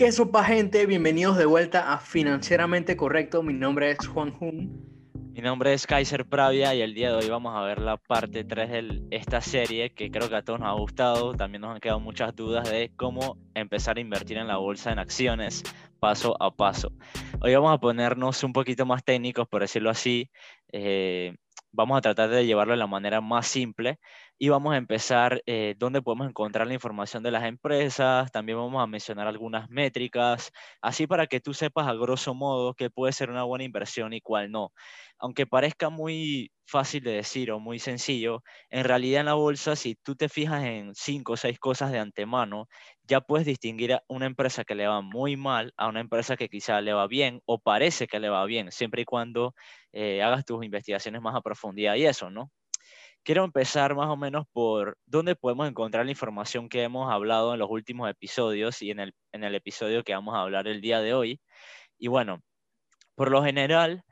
¿Qué sopa gente? Bienvenidos de vuelta a Financieramente Correcto. Mi nombre es Juan Jun. Mi nombre es Kaiser Pravia y el día de hoy vamos a ver la parte 3 de esta serie que creo que a todos nos ha gustado. También nos han quedado muchas dudas de cómo empezar a invertir en la bolsa en acciones paso a paso. Hoy vamos a ponernos un poquito más técnicos, por decirlo así. Eh, vamos a tratar de llevarlo de la manera más simple y vamos a empezar eh, dónde podemos encontrar la información de las empresas, también vamos a mencionar algunas métricas, así para que tú sepas a grosso modo qué puede ser una buena inversión y cuál no. Aunque parezca muy fácil de decir o muy sencillo, en realidad en la bolsa, si tú te fijas en cinco o seis cosas de antemano, ya puedes distinguir a una empresa que le va muy mal a una empresa que quizá le va bien o parece que le va bien, siempre y cuando eh, hagas tus investigaciones más a profundidad y eso, ¿no? Quiero empezar más o menos por dónde podemos encontrar la información que hemos hablado en los últimos episodios y en el, en el episodio que vamos a hablar el día de hoy. Y bueno, por lo general,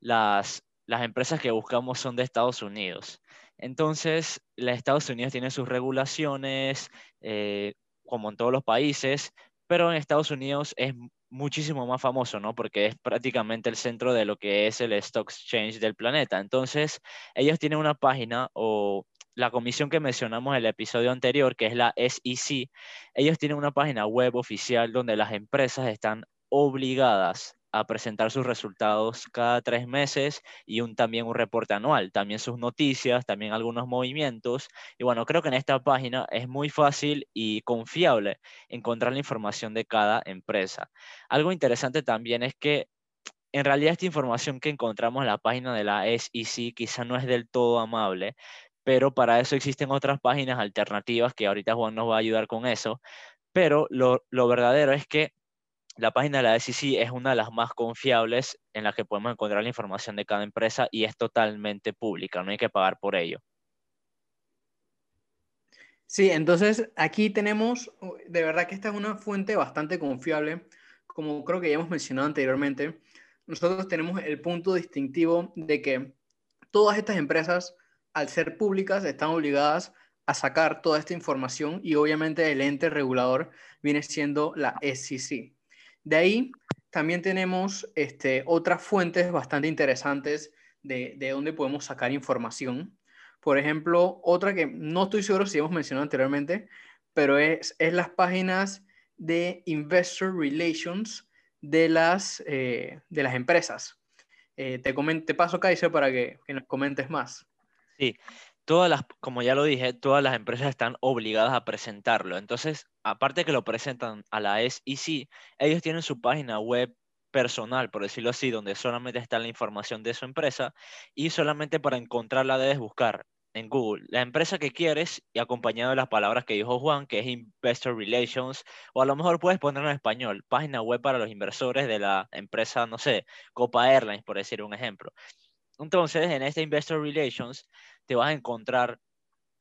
las, las empresas que buscamos son de Estados Unidos. Entonces, Estados Unidos tiene sus regulaciones, eh, como en todos los países, pero en Estados Unidos es muchísimo más famoso, ¿no? Porque es prácticamente el centro de lo que es el Stock Exchange del planeta. Entonces, ellos tienen una página o la comisión que mencionamos en el episodio anterior, que es la SEC, ellos tienen una página web oficial donde las empresas están obligadas a presentar sus resultados cada tres meses y un, también un reporte anual, también sus noticias, también algunos movimientos. Y bueno, creo que en esta página es muy fácil y confiable encontrar la información de cada empresa. Algo interesante también es que en realidad esta información que encontramos en la página de la SEC quizá no es del todo amable, pero para eso existen otras páginas alternativas que ahorita Juan nos va a ayudar con eso. Pero lo, lo verdadero es que la página de la SEC es una de las más confiables en la que podemos encontrar la información de cada empresa y es totalmente pública, no hay que pagar por ello. Sí, entonces aquí tenemos, de verdad que esta es una fuente bastante confiable, como creo que ya hemos mencionado anteriormente. Nosotros tenemos el punto distintivo de que todas estas empresas, al ser públicas, están obligadas a sacar toda esta información y obviamente el ente regulador viene siendo la SEC. De ahí también tenemos este, otras fuentes bastante interesantes de, de dónde podemos sacar información. Por ejemplo, otra que no estoy seguro si hemos mencionado anteriormente, pero es, es las páginas de Investor Relations de las, eh, de las empresas. Eh, te, te paso, Kaiser, para que, que, nos comentes más. Sí, todas las, como ya lo dije, todas las empresas están obligadas a presentarlo. Entonces, aparte que lo presentan a la SEC, ellos tienen su página web personal, por decirlo así, donde solamente está la información de su empresa y solamente para encontrarla debes buscar en Google la empresa que quieres y acompañado de las palabras que dijo Juan, que es Investor Relations, o a lo mejor puedes ponerlo en español, página web para los inversores de la empresa, no sé, Copa Airlines, por decir un ejemplo. Entonces, en este Investor Relations te vas a encontrar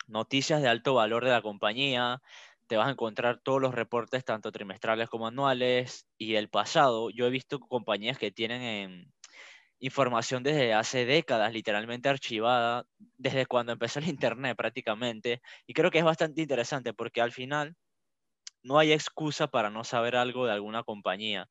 noticias de alto valor de la compañía, te vas a encontrar todos los reportes, tanto trimestrales como anuales, y el pasado. Yo he visto compañías que tienen información desde hace décadas, literalmente archivada, desde cuando empezó el Internet prácticamente, y creo que es bastante interesante porque al final no hay excusa para no saber algo de alguna compañía.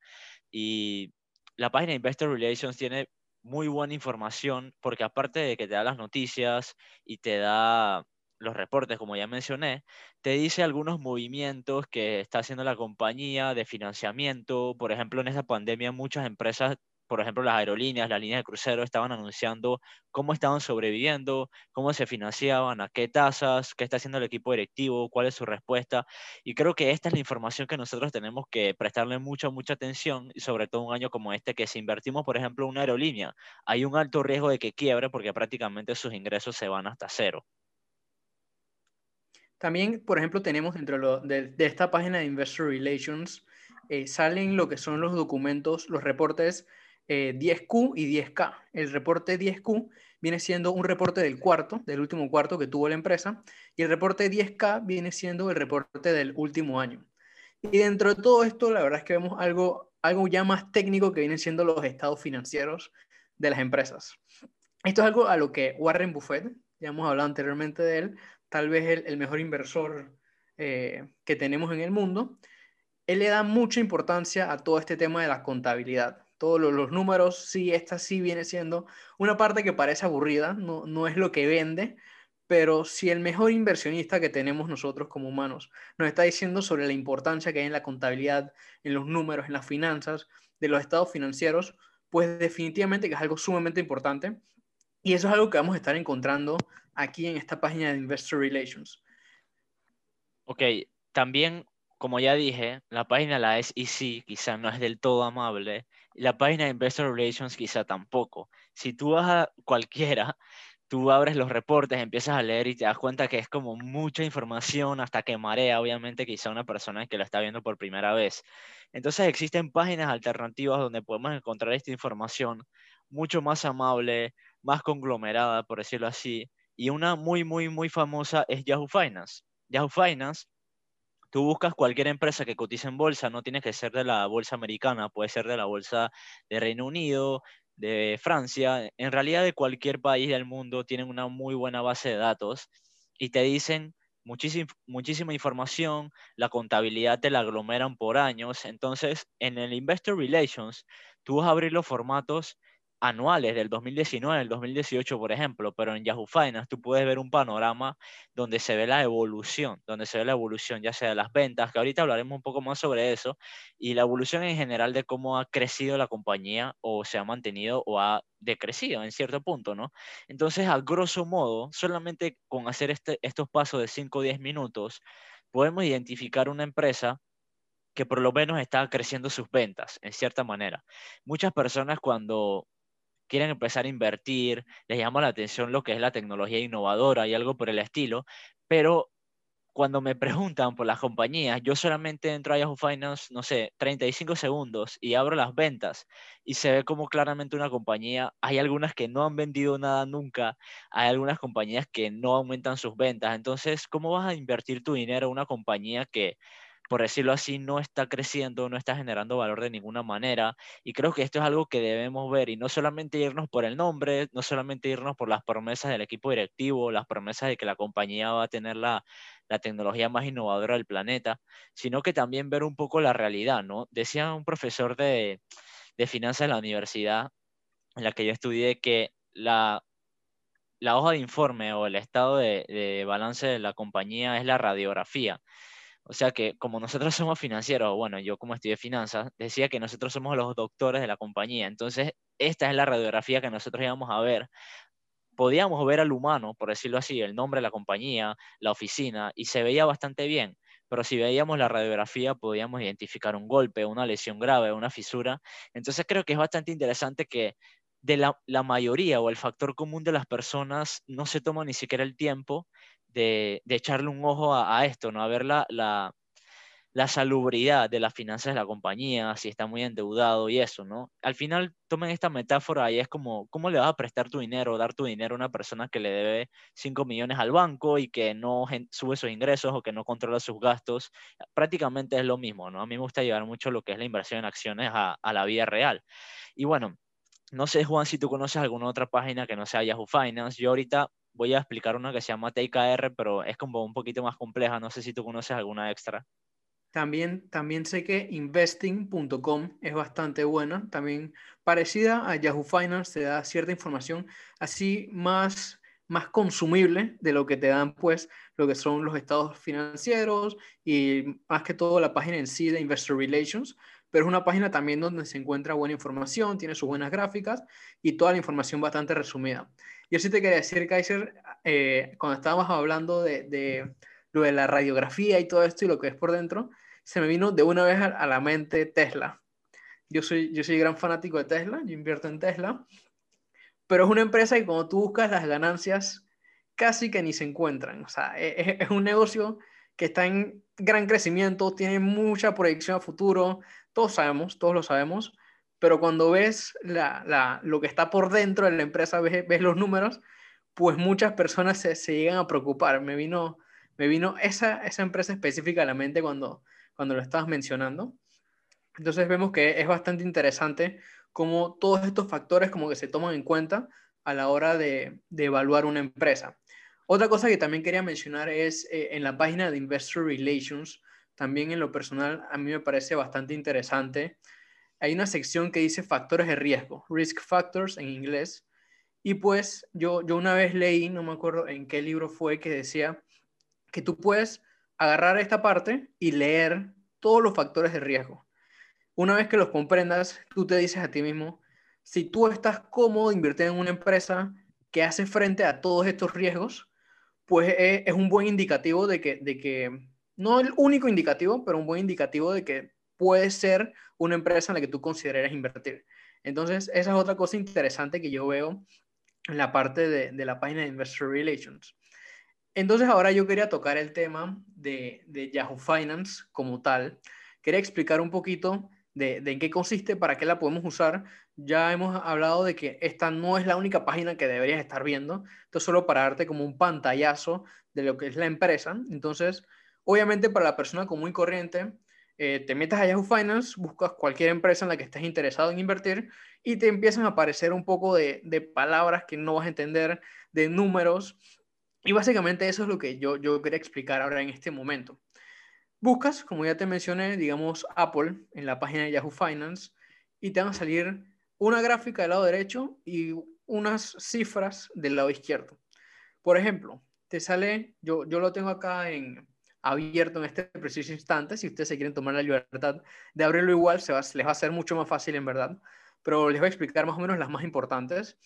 Y la página Investor Relations tiene muy buena información porque aparte de que te da las noticias y te da los reportes, como ya mencioné, te dice algunos movimientos que está haciendo la compañía de financiamiento. Por ejemplo, en esta pandemia muchas empresas por ejemplo, las aerolíneas, las líneas de crucero estaban anunciando cómo estaban sobreviviendo, cómo se financiaban, a qué tasas, qué está haciendo el equipo directivo, cuál es su respuesta. Y creo que esta es la información que nosotros tenemos que prestarle mucha, mucha atención, y sobre todo un año como este, que si invertimos, por ejemplo, en una aerolínea, hay un alto riesgo de que quiebre porque prácticamente sus ingresos se van hasta cero. También, por ejemplo, tenemos dentro de, esta página de Investor Relations, eh, salen lo que son los documentos, los reportes 10Q eh, y 10K. El reporte 10Q viene siendo un reporte del cuarto, del último cuarto que tuvo la empresa, y el reporte 10K viene siendo el reporte del último año. Y dentro de todo esto, la verdad es que vemos algo, algo ya más técnico que vienen siendo los estados financieros de las empresas. Esto es algo a lo que Warren Buffett, ya hemos hablado anteriormente de él, tal vez el, el mejor inversor eh, que tenemos en el mundo, él le da mucha importancia a todo este tema de la contabilidad. Todos los, números, sí, esta sí viene siendo una parte que parece aburrida, no, no es lo que vende, pero si el mejor inversionista que tenemos nosotros como humanos nos está diciendo sobre la importancia que hay en la contabilidad, en los números, en las finanzas, de los estados financieros, pues definitivamente que es algo sumamente importante. Y eso es algo que vamos a estar encontrando aquí en esta página de Investor Relations. Ok, también, como ya dije, la página la SEC quizá no es del todo amable y la página de Investor Relations quizá tampoco. Si tú vas a cualquiera, tú abres los reportes, empiezas a leer y te das cuenta que es como mucha información hasta que marea, obviamente, quizá una persona que lo está viendo por primera vez. Entonces existen páginas alternativas donde podemos encontrar esta información mucho más amable, más conglomerada, por decirlo así, y una muy, muy, muy famosa es Yahoo Finance. Yahoo Finance, tú buscas cualquier empresa que cotice en bolsa, no tiene que ser de la bolsa americana, puede ser de la bolsa de Reino Unido, de Francia, en realidad de cualquier país del mundo, tienen una muy buena base de datos y te dicen muchísima, muchísima información, la contabilidad te la aglomeran por años, entonces en el Investor Relations tú vas a abrir los formatos anuales del 2019, del 2018, por ejemplo, pero en Yahoo Finance tú puedes ver un panorama donde se ve la evolución, donde se ve la evolución ya sea de las ventas, que ahorita hablaremos un poco más sobre eso, y la evolución en general de cómo ha crecido la compañía o se ha mantenido o ha decrecido en cierto punto, ¿no? Entonces, a grosso modo, solamente con hacer este, estos pasos de 5 o 10 minutos, podemos identificar una empresa que por lo menos está creciendo sus ventas, en cierta manera. Muchas personas cuando quieren empezar a invertir, les llama la atención lo que es la tecnología innovadora y algo por el estilo, pero cuando me preguntan por las compañías, yo solamente entro a Yahoo Finance, no sé, 35 segundos y abro las ventas y se ve como claramente una compañía, hay algunas que no han vendido nada nunca, hay algunas compañías que no aumentan sus ventas, entonces, ¿cómo vas a invertir tu dinero en una compañía que por decirlo así, no está creciendo, no está generando valor de ninguna manera. Y creo que esto es algo que debemos ver y no solamente irnos por el nombre, no solamente irnos por las promesas del equipo directivo, las promesas de que la compañía va a tener la, tecnología más innovadora del planeta, sino que también ver un poco la realidad, ¿no? Decía un profesor de, finanzas en la universidad en la que yo estudié que la, la hoja de informe o el estado de, de balance de la compañía es la radiografía. O sea que como nosotros somos financieros, bueno, yo como estudié finanzas, decía que nosotros somos los doctores de la compañía. Entonces, esta es la radiografía que nosotros íbamos a ver. Podíamos ver al humano, por decirlo así, el nombre de la compañía, la oficina, y se veía bastante bien. Pero si veíamos la radiografía, podíamos identificar un golpe, una lesión grave, una fisura. Entonces, creo que es bastante interesante que de la, mayoría o el factor común de las personas no se toma ni siquiera el tiempo de, echarle un ojo a, esto, ¿no? A ver la, la, salubridad de las finanzas de la compañía, si está muy endeudado y eso, ¿no? Al final tomen esta metáfora y es como, ¿cómo le vas a prestar tu dinero, dar tu dinero a una persona que le debe 5 millones al banco y que no sube sus ingresos o que no controla sus gastos? Prácticamente es lo mismo, ¿no? A mí me gusta llevar mucho lo que es la inversión en acciones a, a la vida real. Y bueno, no sé, Juan, si tú conoces alguna otra página que no sea Yahoo Finance. Yo ahorita voy a explicar una que se llama TKR, pero es como un poquito más compleja. No sé si tú conoces alguna extra. También, también sé que investing.com es bastante buena, también parecida a Yahoo Finance, te da cierta información así más, más consumible de lo que te dan pues lo que son los estados financieros y más que todo la página en sí de Investor Relations, pero es una página también donde se encuentra buena información, tiene sus buenas gráficas y toda la información bastante resumida. Yo sí te quería decir, Kaiser, eh, cuando estábamos hablando de, lo de la radiografía y todo esto y lo que es por dentro, se me vino de una vez a, la mente Tesla. Yo soy, yo soy gran fanático de Tesla, yo invierto en Tesla, pero es una empresa que cuando tú buscas las ganancias casi que ni se encuentran. O sea, es, e, es un negocio que está en gran crecimiento, tiene mucha proyección a futuro, todos sabemos, todos lo sabemos, pero cuando ves lo que está por dentro de la empresa, ves, los números, pues muchas personas se, llegan a preocupar. Me vino, me vino esa, esa empresa específica a la mente cuando, cuando lo estabas mencionando. Entonces vemos que es bastante interesante cómo todos estos factores como que se toman en cuenta a la hora de, evaluar una empresa. Otra cosa que también quería mencionar es eh, en la página de Investor Relations, también en lo personal a mí me parece bastante interesante. Hay una sección que dice factores de riesgo, risk factors en inglés, y pues yo, yo una vez leí, no me acuerdo en qué libro fue, que decía que tú puedes agarrar esta parte y leer todos los factores de riesgo. Una vez que los comprendas, tú te dices a ti mismo, si tú estás cómodo invirtiendo en una empresa que hace frente a todos estos riesgos, pues es, es un buen indicativo de que, de que, no el único indicativo, pero un buen indicativo de que puede ser una empresa en la que tú consideres invertir. Entonces, esa es otra cosa interesante que yo veo en la parte de, la página de Investor Relations. Entonces, ahora yo quería tocar el tema de, de Yahoo Finance como tal. Quería explicar un poquito de, de, en qué consiste, para qué la podemos usar. Ya hemos hablado de que esta no es la única página que deberías estar viendo. Esto es solo para darte como un pantallazo de lo que es la empresa. Entonces, obviamente para la persona común y corriente, eh, te metes a Yahoo Finance, buscas cualquier empresa en la que estés interesado en invertir y te empiezan a aparecer un poco de, de palabras que no vas a entender, de números. Y básicamente eso es lo que yo, yo quería explicar ahora en este momento. Buscas, como ya te mencioné, digamos Apple en la página de Yahoo Finance y te van a salir una gráfica del lado derecho y unas cifras del lado izquierdo. Por ejemplo, te sale, yo, yo lo tengo acá en, abierto en este preciso instante. Si ustedes se quieren tomar la libertad de abrirlo igual, se, les va a ser mucho más fácil en verdad. Pero les voy a explicar más o menos las más importantes.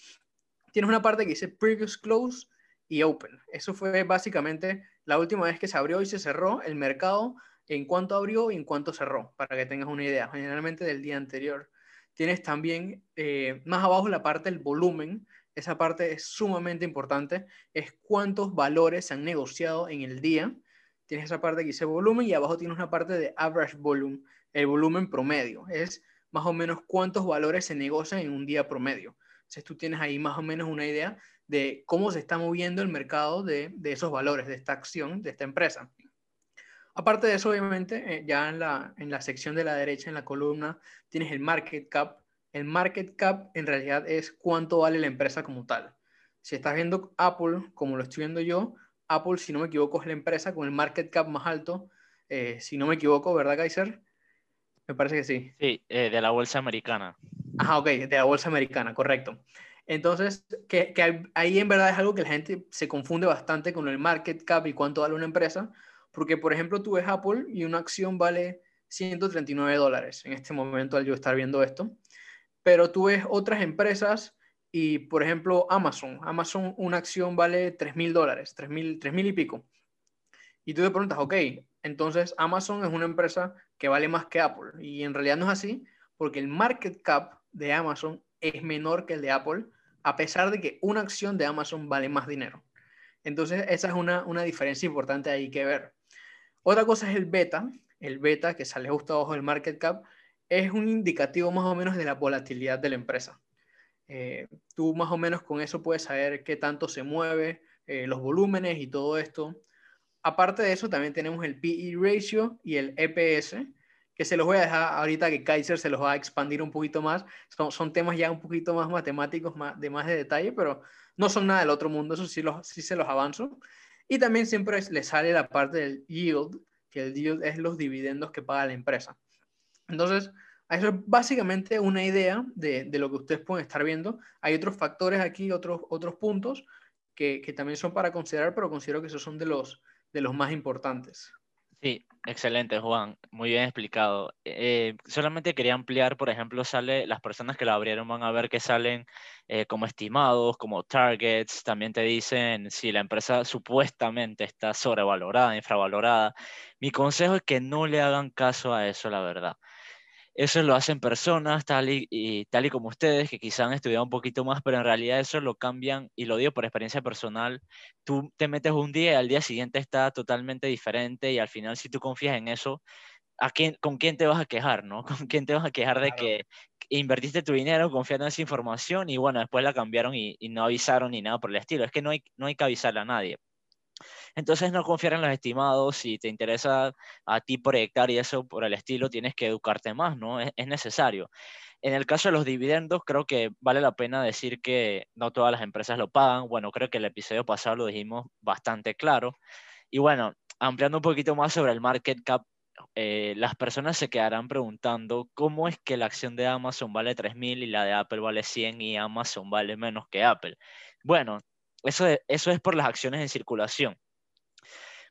Tienes una parte que dice Previous Close y Open. Eso fue básicamente la última vez que se abrió y se cerró el mercado, en cuánto abrió y en cuánto cerró, para que tengas una idea, generalmente del día anterior. Tienes también eh, más abajo la parte del volumen, esa parte es sumamente importante, es cuántos valores se han negociado en el día tienes esa parte que dice volumen y abajo tienes una parte de average volume, el volumen promedio. Es más o menos cuántos valores se negocian en un día promedio. Entonces tú tienes ahí más o menos una idea de cómo se está moviendo el mercado de, de esos valores, de esta acción, de esta empresa. Aparte de eso, obviamente, eh, ya en la, en la sección de la derecha, en la columna, tienes el market cap. El market cap en realidad es cuánto vale la empresa como tal. Si estás viendo Apple, como lo estoy viendo yo, Apple, si no me equivoco, es la empresa con el market cap más alto. Eh, si no me equivoco, ¿verdad, Kaiser? Me parece que sí. Sí, eh, de la bolsa americana. Ajá, ok, de la bolsa americana, correcto. Entonces, que, que, ahí en verdad es algo que la gente se confunde bastante con el market cap y cuánto vale una empresa, porque por ejemplo tú ves Apple y una acción vale 139 dólares en este momento al yo estar viendo esto, pero tú ves otras empresas y, por ejemplo, Amazon. Amazon, una acción vale 3 mil dólares, 3 mil y pico. Y tú te preguntas, ok, entonces Amazon es una empresa que vale más que Apple. Y en realidad no es así, porque el market cap de Amazon es menor que el de Apple, a pesar de que una acción de Amazon vale más dinero. Entonces, esa es una, una diferencia importante ahí que ver. Otra cosa es el beta. El beta, que sale justo abajo del market cap, es un indicativo más o menos de la volatilidad de la empresa. Eh, tú más o menos con eso puedes saber qué tanto se mueve, eh, los volúmenes y todo esto. Aparte de eso, también tenemos el PE ratio y el EPS, que se los voy a dejar ahorita que Kaiser se los va a expandir un poquito más. Son, son temas ya un poquito más matemáticos, más, de más de detalle, pero no son nada del otro mundo, eso sí, los, sí se los avanzo. Y también siempre le sale la parte del yield, que el yield es los dividendos que paga la empresa. Entonces, eso es básicamente una idea de, lo que ustedes pueden estar viendo. Hay otros factores aquí, otros, otros puntos que, que, también son para considerar, pero considero que esos son de los, de los más importantes. Sí, excelente, Juan. Muy bien explicado. Eh, solamente quería ampliar, por ejemplo, sale, las personas que la abrieron van a ver que salen eh, como estimados, como targets. También te dicen si la empresa supuestamente está sobrevalorada, infravalorada. Mi consejo es que no le hagan caso a eso, la verdad. Eso lo hacen personas tal y, tal y como ustedes, que quizá han estudiado un poquito más, pero en realidad eso lo cambian, y lo digo por experiencia personal, tú te metes un día y al día siguiente está totalmente diferente y al final si tú confías en eso, ¿a quién, ¿con quién te vas a quejar? ¿no? ¿Con quién te vas a quejar de que invertiste tu dinero confiando en esa información y bueno, después la cambiaron y, y, no avisaron ni nada por el estilo? Es que no hay, no hay que avisarle a nadie. Entonces no confiar en los estimados, si te interesa a ti proyectar y eso por el estilo, tienes que educarte más, ¿no? Es, es necesario. En el caso de los dividendos, creo que vale la pena decir que no todas las empresas lo pagan. Bueno, creo que el episodio pasado lo dijimos bastante claro. Y bueno, ampliando un poquito más sobre el market cap, eh, las personas se quedarán preguntando cómo es que la acción de Amazon vale 3.000 y la de Apple vale 100 y Amazon vale menos que Apple. Bueno, eso, eso es por las acciones en circulación.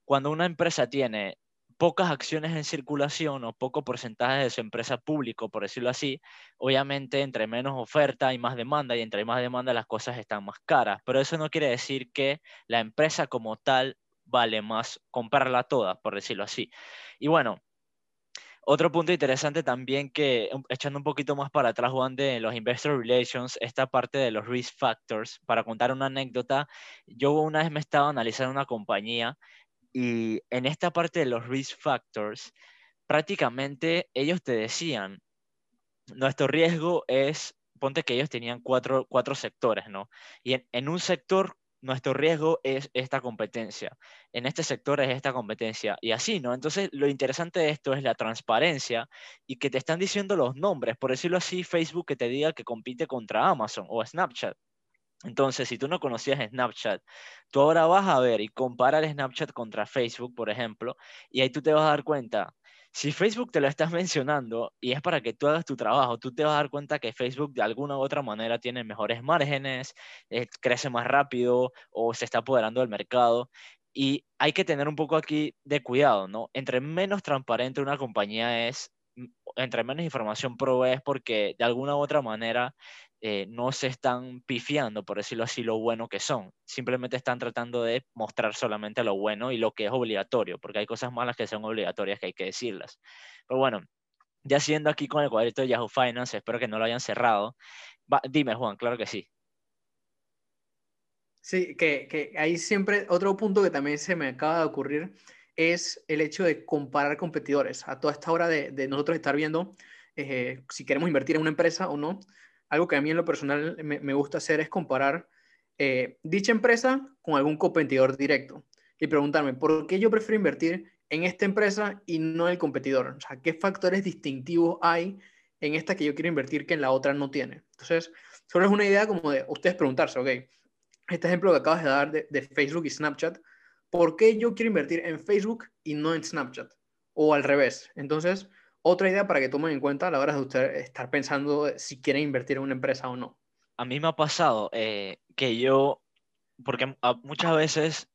Cuando una empresa tiene pocas acciones en circulación o poco porcentaje de su empresa público, por decirlo así, obviamente entre menos oferta hay más demanda y entre más demanda las cosas están más caras. Pero eso no quiere decir que la empresa como tal vale más comprarla toda, por decirlo así. Y bueno, otro punto interesante también que, echando un poquito más para atrás, Juan, de los Investor Relations, esta parte de los risk factors, para contar una anécdota, yo una vez me estaba analizando una compañía y en esta parte de los risk factors, prácticamente ellos te decían, nuestro riesgo es, ponte que ellos tenían cuatro, cuatro sectores, ¿no? Y en, en, un sector, nuestro riesgo es esta competencia, en este sector es esta competencia, y así, ¿no? Entonces, lo interesante de esto es la transparencia y que te están diciendo los nombres, por decirlo así, Facebook que te diga que compite contra Amazon o Snapchat. Entonces, si tú no conocías Snapchat, tú ahora vas a ver y comparar Snapchat contra Facebook, por ejemplo, y ahí tú te vas a dar cuenta, si Facebook te lo estás mencionando y es para que tú hagas tu trabajo, tú te vas a dar cuenta que Facebook de alguna u otra manera tiene mejores márgenes, eh, crece más rápido o se está apoderando del mercado. Y hay que tener un poco aquí de cuidado, ¿no? Entre menos transparente una compañía es, entre menos información provees porque de alguna u otra manera eh, no se están pifiando, por decirlo así, lo bueno que son. Simplemente están tratando de mostrar solamente lo bueno y lo que es obligatorio, porque hay cosas malas que son obligatorias que hay que decirlas. Pero bueno, ya siendo aquí con el cuadrito de Yahoo Finance, espero que no lo hayan cerrado. dime, Juan, claro que sí. Sí, que, que ahí siempre, otro punto que también se me acaba de ocurrir es el hecho de comparar competidores. A toda esta hora de, de nosotros estar viendo eh, si queremos invertir en una empresa o no, algo que a mí en lo personal me, gusta hacer es comparar eh, dicha empresa con algún competidor directo y preguntarme, ¿por qué yo prefiero invertir en esta empresa y no en el competidor? O sea, ¿qué factores distintivos hay en esta que yo quiero invertir que en la otra no tiene? Entonces, solo es una idea como de ustedes preguntarse, ok, este ejemplo que acabas de dar de, de Facebook y Snapchat, ¿por qué yo quiero invertir en Facebook y no en Snapchat? O al revés. Entonces, otra idea para que tomen en cuenta a la hora de usted estar pensando si quieren invertir en una empresa o no. A mí me ha pasado eh, que yo, porque muchas veces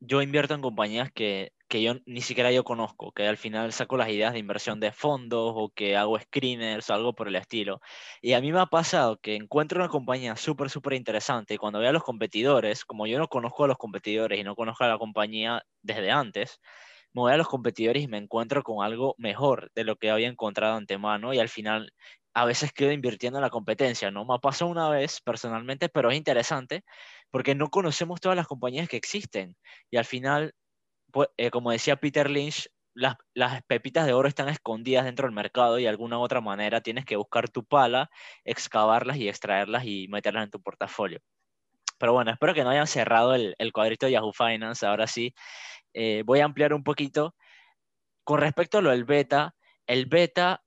yo invierto en compañías que, que, yo ni siquiera yo conozco, que al final saco las ideas de inversión de fondos o que hago screeners o algo por el estilo. Y a mí me ha pasado que encuentro una compañía súper, súper interesante y cuando veo a los competidores, como yo no conozco a los competidores y no conozco a la compañía desde antes, me voy a los competidores y me encuentro con algo mejor de lo que había encontrado antemano y al final a veces quedo invirtiendo en la competencia, ¿no? Me pasó una vez personalmente, pero es interesante porque no conocemos todas las compañías que existen y al final, pues, eh, como decía Peter Lynch, las, las, pepitas de oro están escondidas dentro del mercado y de alguna u otra manera tienes que buscar tu pala, excavarlas y extraerlas y meterlas en tu portafolio. Pero bueno, espero que no hayan cerrado el, el cuadrito de Yahoo Finance. Ahora sí, eh, voy a ampliar un poquito. Con respecto a lo del beta, el beta,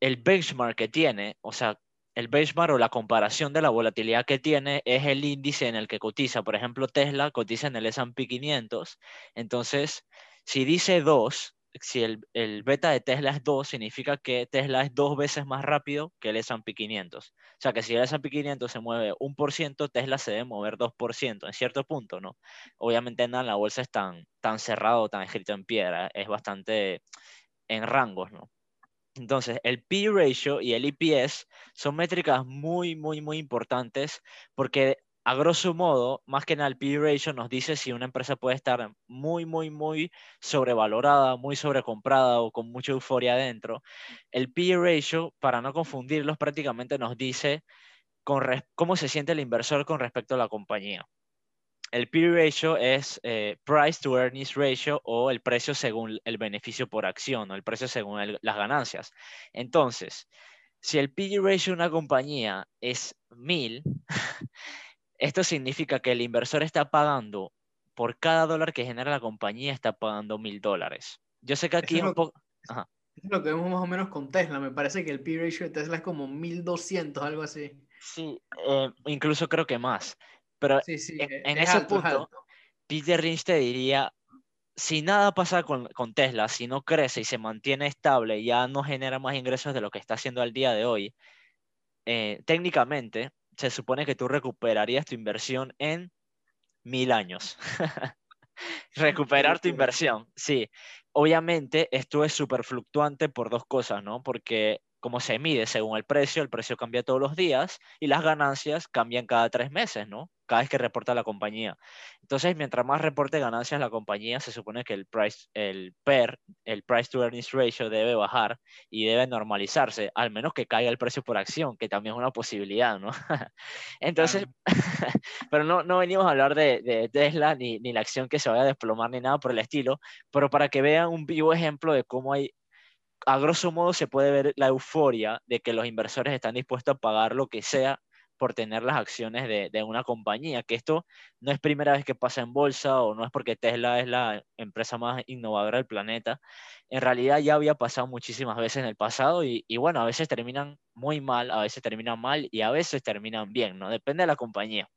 el benchmark que tiene, o sea, el benchmark o la comparación de la volatilidad que tiene es el índice en el que cotiza. Por ejemplo, Tesla cotiza en el S&P 500. Entonces, si dice 2, si el, el, beta de Tesla es 2, significa que Tesla es dos veces más rápido que el S&P 500. O sea, que si el S&P 500 se mueve 1%, Tesla se debe mover 2%, en cierto punto, ¿no? Obviamente nada, la bolsa es tan, tan cerrado, tan escrito en piedra, es bastante en rangos, ¿no? Entonces, el P ratio y el EPS son métricas muy, muy, muy importantes porque a grosso modo, más que nada el P ratio nos dice si una empresa puede estar muy, muy, muy sobrevalorada, muy sobrecomprada o con mucha euforia adentro. El P ratio, para no confundirlos, prácticamente nos dice cómo se siente el inversor con respecto a la compañía. El P ratio es eh, Price to Earnings Ratio o el precio según el beneficio por acción o el precio según las ganancias. Entonces, si el P ratio de una compañía es 1000, Esto significa que el inversor está pagando por cada dólar que genera la compañía, está pagando mil dólares. Yo sé que aquí es un poco... Es lo que vemos más o menos con Tesla. Me parece que el P ratio de Tesla es como 1200, algo así. Sí, eh, incluso creo que más. Pero en, ese punto, Peter Lynch te diría, si nada pasa con, con, Tesla, si no crece y se mantiene estable, ya no genera más ingresos de lo que está haciendo al día de hoy, eh, técnicamente se supone que tú recuperarías tu inversión en mil años. Recuperar tu inversión, sí. Obviamente esto es súper fluctuante por dos cosas, ¿no? Porque como se mide según el precio, el precio cambia todos los días y las ganancias cambian cada tres meses, ¿no? Cada vez que reporta la compañía. Entonces, mientras más reporte ganancias la compañía, se supone que el price, el PER, el price to earnings ratio debe bajar y debe normalizarse, al menos que caiga el precio por acción, que también es una posibilidad, ¿no? Entonces, pero no, no venimos a hablar de, de Tesla ni, ni la acción que se vaya a desplomar ni nada por el estilo, pero para que vean un vivo ejemplo de cómo hay a grosso modo se puede ver la euforia de que los inversores están dispuestos a pagar lo que sea por tener las acciones de, una compañía, que esto no es primera vez que pasa en bolsa o no es porque Tesla es la empresa más innovadora del planeta, en realidad ya había pasado muchísimas veces en el pasado y, y bueno, a veces terminan muy mal, a veces terminan mal y a veces terminan bien, ¿no? Depende de la compañía.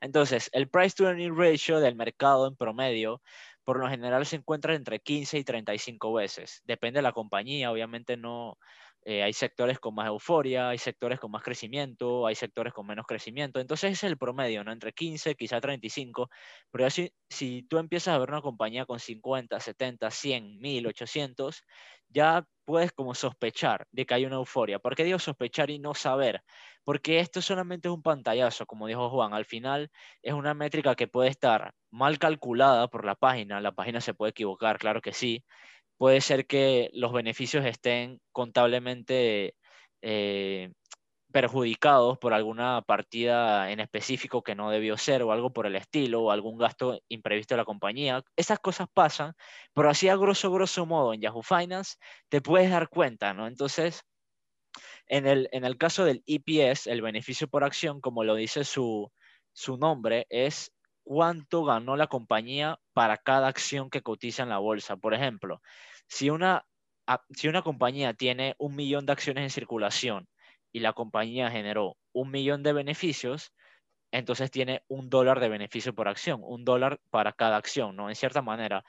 Entonces, el price to earning ratio del mercado en promedio por lo general se encuentra entre 15 y 35 veces. Depende de la compañía, obviamente no, eh, hay sectores con más euforia, hay sectores con más crecimiento, hay sectores con menos crecimiento. Entonces es el promedio, ¿no? Entre 15, quizá 35. Pero así, si tú empiezas a ver una compañía con 50, 70, 100, 1000, 800, ya puedes como sospechar de que hay una euforia. ¿Por qué digo sospechar y no saber? porque esto solamente es un pantallazo, como dijo Juan, al final es una métrica que puede estar mal calculada por la página, la página se puede equivocar, claro que sí, puede ser que los beneficios estén contablemente eh, perjudicados por alguna partida en específico que no debió ser o algo por el estilo o algún gasto imprevisto de la compañía. Esas cosas pasan, pero así a grosso, grosso modo en Yahoo Finance te puedes dar cuenta, ¿no? Entonces, en el, en el caso del EPS, el beneficio por acción, como lo dice su, su nombre, es cuánto ganó la compañía para cada acción que cotiza en la bolsa. Por ejemplo, si una, si una compañía tiene un millón de acciones en circulación y la compañía generó un millón de beneficios, entonces tiene un dólar de beneficio por acción, un dólar para cada acción, ¿no? En cierta manera.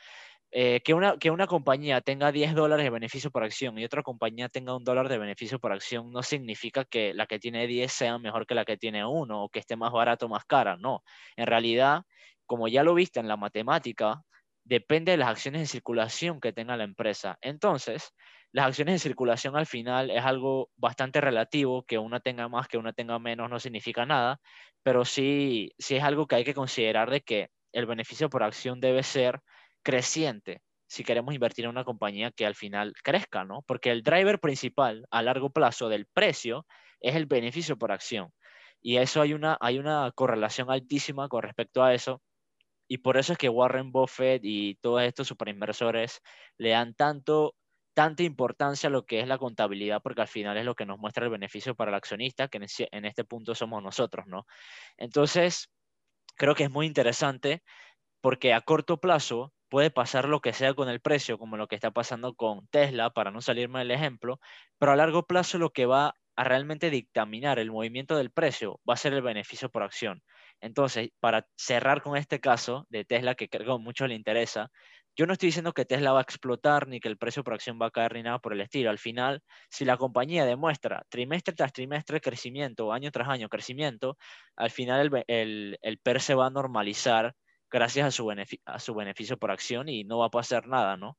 Eh, que, una, que una compañía tenga 10 dólares de beneficio por acción y otra compañía tenga un dólar de beneficio por acción no significa que la que tiene 10 sea mejor que la que tiene 1 o que esté más barato o más cara, no. En realidad, como ya lo viste en la matemática, depende de las acciones en circulación que tenga la empresa. Entonces, las acciones en circulación al final es algo bastante relativo, que una tenga más, que una tenga menos, no significa nada, pero sí, sí es algo que hay que considerar de que el beneficio por acción debe ser creciente si queremos invertir en una compañía que al final crezca, ¿no? Porque el driver principal a largo plazo del precio es el beneficio por acción. Y eso hay una, hay una correlación altísima con respecto a eso. Y por eso es que Warren Buffett y todos estos superinversores le dan tanto, tanta importancia a lo que es la contabilidad, porque al final es lo que nos muestra el beneficio para el accionista, que en este punto somos nosotros, ¿no? Entonces, creo que es muy interesante porque a corto plazo puede pasar lo que sea con el precio, como lo que está pasando con Tesla, para no salirme del ejemplo, pero a largo plazo lo que va a realmente dictaminar el movimiento del precio va a ser el beneficio por acción. Entonces, para cerrar con este caso de Tesla, que creo mucho le interesa, yo no estoy diciendo que Tesla va a explotar ni que el precio por acción va a caer ni nada por el estilo. Al final, si la compañía demuestra trimestre tras trimestre crecimiento, año tras año crecimiento, al final el, el, el PER se va a normalizar gracias a su, beneficio por acción y no va a pasar nada, ¿no?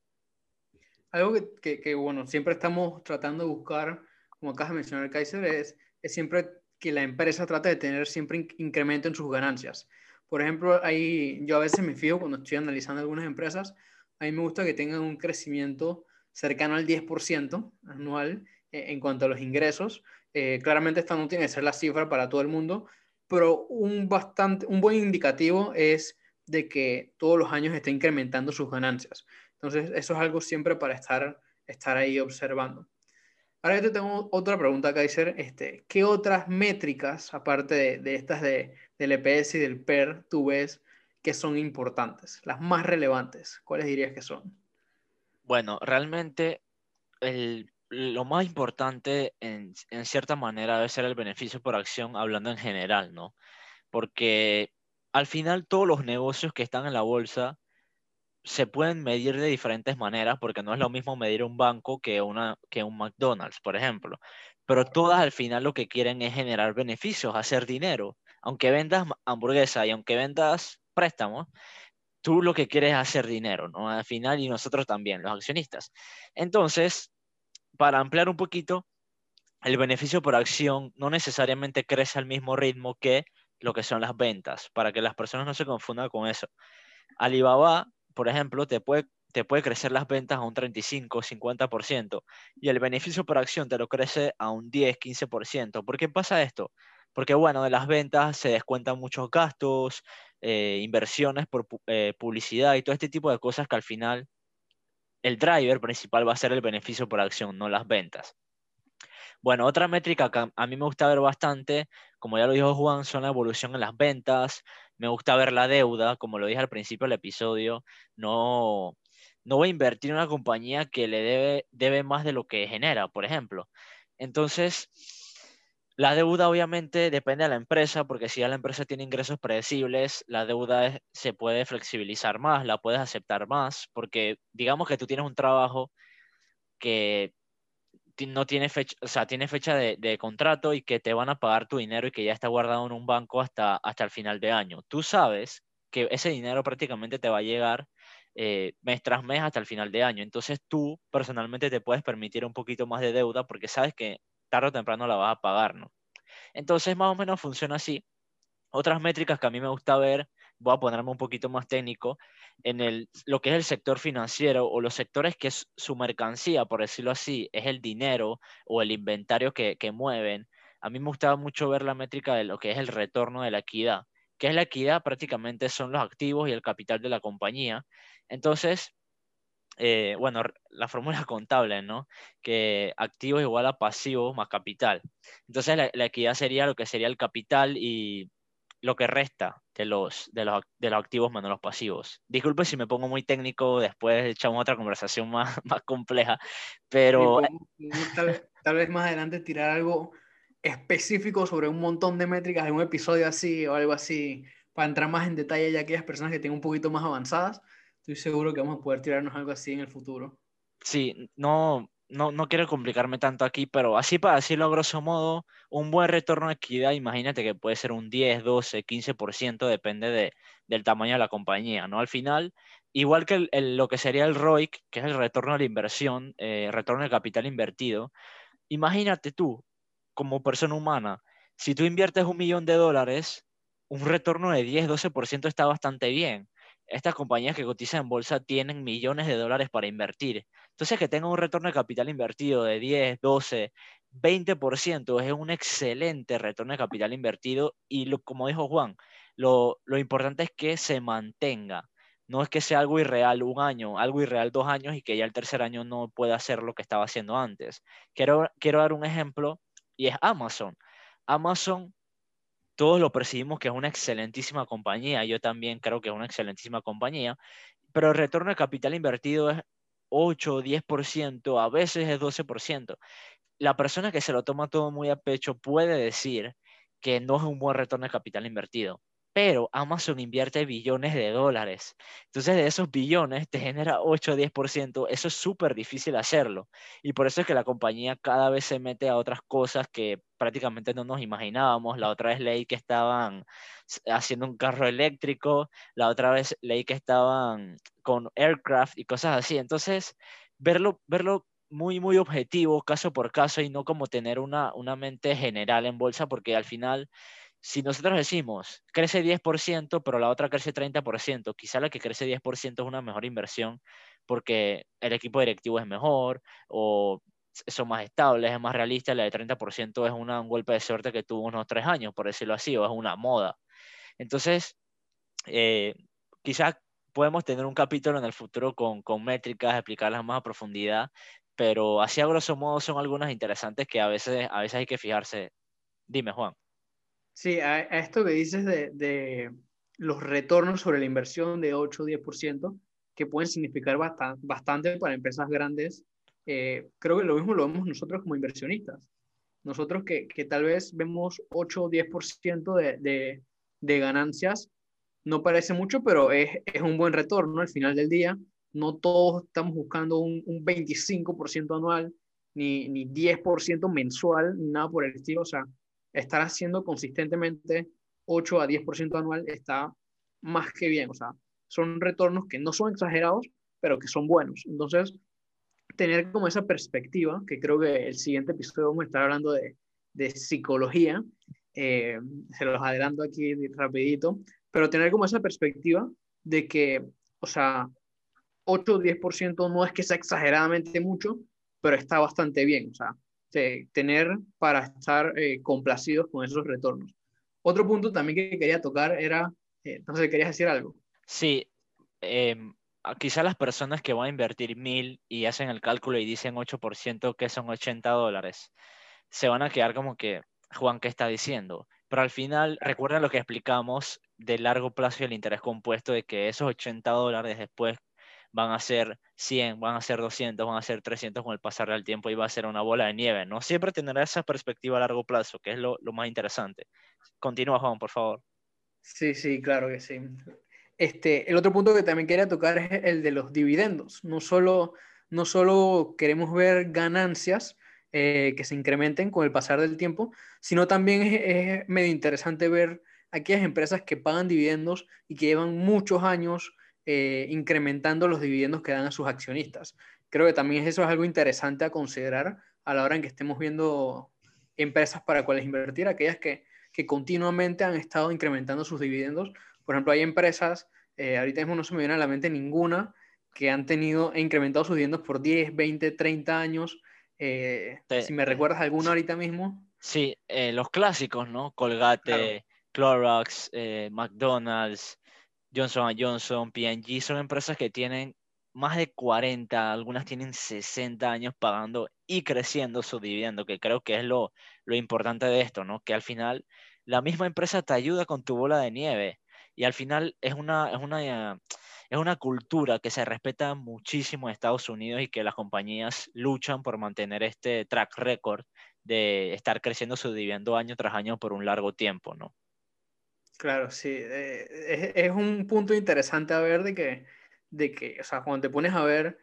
Algo que, bueno, siempre estamos tratando de buscar, como acaba de mencionar Kaiser, es, siempre que la empresa trate de tener siempre incremento en sus ganancias. Por ejemplo, ahí yo a veces me fijo cuando estoy analizando algunas empresas, a mí me gusta que tengan un crecimiento cercano al 10% anual eh, en cuanto a los ingresos. Eh, claramente esta no tiene que ser la cifra para todo el mundo, pero un, bastante, un buen indicativo es de que todos los años está incrementando sus ganancias. Entonces, eso es algo siempre para estar, estar ahí observando. Ahora yo te tengo otra pregunta, Kaiser. Este, ¿Qué otras métricas, aparte de, estas de, del EPS y del PER, tú ves que son importantes? Las más relevantes, ¿cuáles dirías que son? Bueno, realmente lo más importante en, en cierta manera debe ser el beneficio por acción, hablando en general, ¿no? Porque al final todos los negocios que están en la bolsa se pueden medir de diferentes maneras, porque no es lo mismo medir un banco que, una, que un McDonald's, por ejemplo. Pero todas al final lo que quieren es generar beneficios, hacer dinero. Aunque vendas hamburguesa y aunque vendas préstamos, tú lo que quieres es hacer dinero, ¿no? Al final y nosotros también, los accionistas. Entonces, para ampliar un poquito, el beneficio por acción no necesariamente crece al mismo ritmo que lo que son las ventas, para que las personas no se confundan con eso. Alibaba, por ejemplo, te puede, crecer las ventas a un 35, 50% y el beneficio por acción te lo crece a un 10, 15%. ¿Por qué pasa esto? Porque, bueno, de las ventas se descuentan muchos gastos, eh, inversiones por eh, publicidad y todo este tipo de cosas que al final el driver principal va a ser el beneficio por acción, no las ventas. Bueno, otra métrica que a mí me gusta ver bastante, como ya lo dijo Juan, son la evolución en las ventas. Me gusta ver la deuda, como lo dije al principio del episodio. No, no voy a invertir en una compañía que le debe, más de lo que genera, por ejemplo. Entonces, la deuda obviamente depende de la empresa, porque si ya la empresa tiene ingresos predecibles, la deuda se puede flexibilizar más, la puedes aceptar más, porque digamos que tú tienes un trabajo que no tiene fecha, o sea, tiene fecha de, contrato y que te van a pagar tu dinero y que ya está guardado en un banco hasta, hasta el final de año. Tú sabes que ese dinero prácticamente te va a llegar eh, mes tras mes hasta el final de año. Entonces tú personalmente te puedes permitir un poquito más de deuda porque sabes que tarde o temprano la vas a pagar, ¿no? Entonces más o menos funciona así. Otras métricas que a mí me gusta ver, voy a ponerme un poquito más técnico, en el, lo que es el sector financiero o los sectores que es su mercancía, por decirlo así, es el dinero o el inventario que, que mueven. A mí me gustaba mucho ver la métrica de lo que es el retorno de la equidad. ¿Qué es la equidad? Prácticamente son los activos y el capital de la compañía. Entonces, eh, bueno, la fórmula contable, ¿no? Que activo es igual a pasivo más capital. Entonces la, equidad sería lo que sería el capital y lo que resta de los, de los, de los activos menos los pasivos. Disculpe si me pongo muy técnico, después echamos otra conversación más, más compleja, pero... tal, tal, vez más adelante tirar algo específico sobre un montón de métricas en un episodio así o algo así, para entrar más en detalle ya aquellas personas que tengan un poquito más avanzadas Estoy seguro que vamos a poder tirarnos algo así en el futuro. Sí, no, no, no quiero complicarme tanto aquí, pero así para decirlo a grosso modo, un buen retorno de equidad, imagínate que puede ser un 10, 12, 15%, depende de, del tamaño de la compañía, ¿no? Al final, igual que lo que sería el ROIC, que es el retorno de la inversión, eh, retorno de capital invertido, imagínate tú, como persona humana, si tú inviertes un millón de dólares, un retorno de 10, 12% está bastante bien estas compañías que cotizan en bolsa tienen millones de dólares para invertir. Entonces, que tenga un retorno de capital invertido de 10, 12, 20% es un excelente retorno de capital invertido y lo, como dijo Juan, lo, lo importante es que se mantenga. No es que sea algo irreal un año, algo irreal dos años y que ya el tercer año no pueda hacer lo que estaba haciendo antes. Quiero, quiero dar un ejemplo y es Amazon. Amazon todos lo percibimos que es una excelentísima compañía, yo también creo que es una excelentísima compañía, pero el retorno de capital invertido es 8 o 10%, a veces es 12%. La persona que se lo toma todo muy a pecho puede decir que no es un buen retorno de capital invertido, pero Amazon invierte billones de dólares. Entonces, de esos billones te genera 8 o 10%. Eso es súper difícil hacerlo. Y por eso es que la compañía cada vez se mete a otras cosas que prácticamente no nos imaginábamos. La otra vez leí que estaban haciendo un carro eléctrico, la otra vez leí que estaban con aircraft y cosas así. Entonces, verlo, verlo muy, muy objetivo, caso por caso, y no como tener una, una mente general en bolsa, porque al final si nosotros decimos, crece 10%, pero la otra crece 30%, quizá la que crece 10% es una mejor inversión porque el equipo directivo es mejor o son más estables, es más realista, la de 30% es un golpe de suerte que tuvo unos tres años, por decirlo así, o es una moda. Entonces, eh, quizás podemos tener un capítulo en el futuro con, con métricas, explicarlas más a profundidad, pero así a grosso modo son algunas interesantes que a veces, a veces hay que fijarse. Dime, Juan. Sí, a, esto que dices de, los retornos sobre la inversión de 8 o 10%, que pueden significar bastante, para empresas grandes, eh, creo que lo mismo lo vemos nosotros como inversionistas. Nosotros que, tal vez vemos 8 o 10% de, de, de ganancias, no parece mucho, pero es, es un buen retorno al final del día. No todos estamos buscando un, un 25% anual, ni, ni 10% mensual, ni nada por el estilo. O sea, estar haciendo consistentemente 8 a 10% anual está más que bien. O sea, son retornos que no son exagerados, pero que son buenos. Entonces, tener como esa perspectiva, que creo que el siguiente episodio vamos a estar hablando de, de psicología, eh, se los adelanto aquí rapidito, pero tener como esa perspectiva de que, o sea, 8 o 10% no es que sea exageradamente mucho, pero está bastante bien, o sea, tener para estar eh, complacidos con esos retornos. Otro punto también que quería tocar era, eh, entonces querías decir algo. Sí, eh, quizá las personas que van a invertir mil y hacen el cálculo y dicen 8% que son 80 dólares, se van a quedar como que, Juan, ¿qué está diciendo? Pero al final, recuerda lo que explicamos del largo plazo y el interés compuesto, de que esos 80 dólares después van a ser 100, van a ser 200, van a ser 300 con el pasar del tiempo y va a ser una bola de nieve. No siempre tendrá esa perspectiva a largo plazo, que es lo, más interesante. Continúa, Juan, por favor. Sí, sí, claro que sí. Este, el otro punto que también quería tocar es el de los dividendos. No solo, no solo queremos ver ganancias eh, que se incrementen con el pasar del tiempo, sino también es, es medio interesante ver aquellas empresas que pagan dividendos y que llevan muchos años eh, incrementando los dividendos que dan a sus accionistas. Creo que también eso es algo interesante a considerar a la hora en que estemos viendo empresas para cuales invertir, aquellas que, que continuamente han estado incrementando sus dividendos. Por ejemplo, hay empresas, eh, ahorita mismo no se me viene a la mente ninguna, que han tenido e incrementado sus dividendos por 10, 20, 30 años. Eh, si me recuerdas alguna ahorita mismo. Sí, los clásicos, ¿no? Colgate, Clorox, McDonald's, Johnson Johnson, P&G, son empresas que tienen más de 40, algunas tienen 60 años pagando y creciendo su dividendo, que creo que es lo, lo importante de esto, ¿no? Que al final la misma empresa te ayuda con tu bola de nieve y al final es una, es una, es una cultura que se respeta muchísimo en Estados Unidos y que las compañías luchan por mantener este track record de estar creciendo su dividendo año tras año por un largo tiempo, ¿no? Claro, sí. Eh, es, un punto interesante a ver de que, de que, o sea, cuando te pones a ver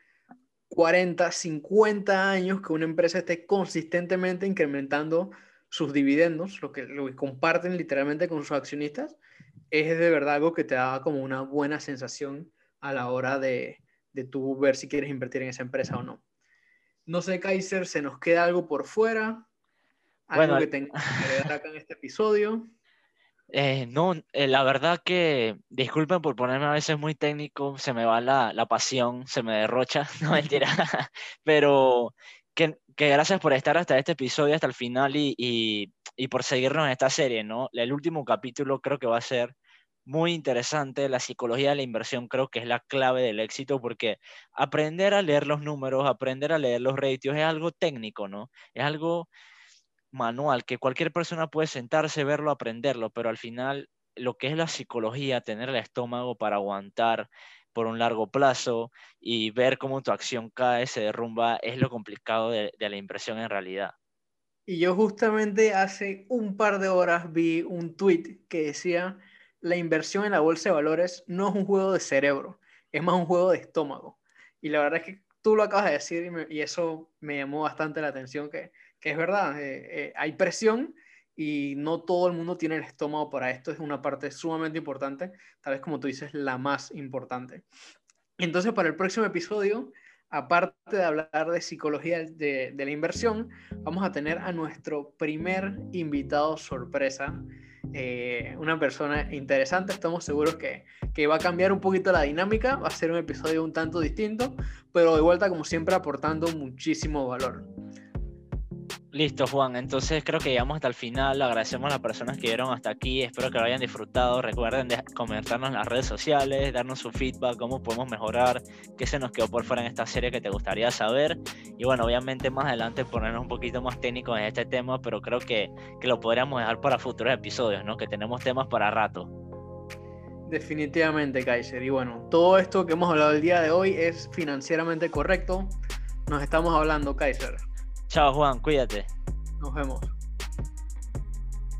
40, 50 años que una empresa esté consistentemente incrementando sus dividendos, lo que, lo que comparten literalmente con sus accionistas, es de verdad algo que te da como una buena sensación a la hora de, de tú ver si quieres invertir en esa empresa o no. No sé, Kaiser, ¿se nos queda algo por fuera? ¿Algo que tengas que acá en este episodio? Eh, no, eh, la verdad que, disculpen por ponerme a veces muy técnico, se me va la, la pasión, se me derrocha, no mentira, pero que, que, gracias por estar hasta este episodio, hasta el final y, y, y, por seguirnos en esta serie, ¿no? El último capítulo creo que va a ser muy interesante, la psicología de la inversión creo que es la clave del éxito porque aprender a leer los números, aprender a leer los ratios es algo técnico, ¿no? Es algo manual que cualquier persona puede sentarse, verlo, aprenderlo, pero al final lo que es la psicología, tener el estómago para aguantar por un largo plazo y ver cómo tu acción cae, se derrumba, es lo complicado de, la impresión en realidad. Y yo justamente hace un par de horas vi un tweet que decía, la inversión en la bolsa de valores no es un juego de cerebro, es más un juego de estómago. Y la verdad es que tú lo acabas de decir y, y eso me llamó bastante la atención, que que es verdad, eh, eh, hay presión y no todo el mundo tiene el estómago para esto, es una parte sumamente importante, tal vez como tú dices, la más importante. Entonces, para el próximo episodio, aparte de hablar de psicología de, de la inversión, vamos a tener a nuestro primer invitado sorpresa, eh, una persona interesante, estamos seguros que, que, va a cambiar un poquito la dinámica, va a ser un episodio un tanto distinto, pero de vuelta como siempre aportando muchísimo valor. Listo, Juan. Entonces creo que llegamos hasta el final. Agradecemos a las personas que vieron hasta aquí. Espero que lo hayan disfrutado. Recuerden comentarnos en las redes sociales, darnos su feedback, cómo podemos mejorar, qué se nos quedó por fuera en esta serie que te gustaría saber. Y bueno, obviamente más adelante ponernos un poquito más técnicos en este tema, pero creo que, que lo podríamos dejar para futuros episodios, ¿no? Que tenemos temas para rato. Definitivamente, Kaiser. Y bueno, todo esto que hemos hablado el día de hoy es financieramente correcto. Nos estamos hablando, Kaiser. Chao Juan, cuídate. Nos vemos.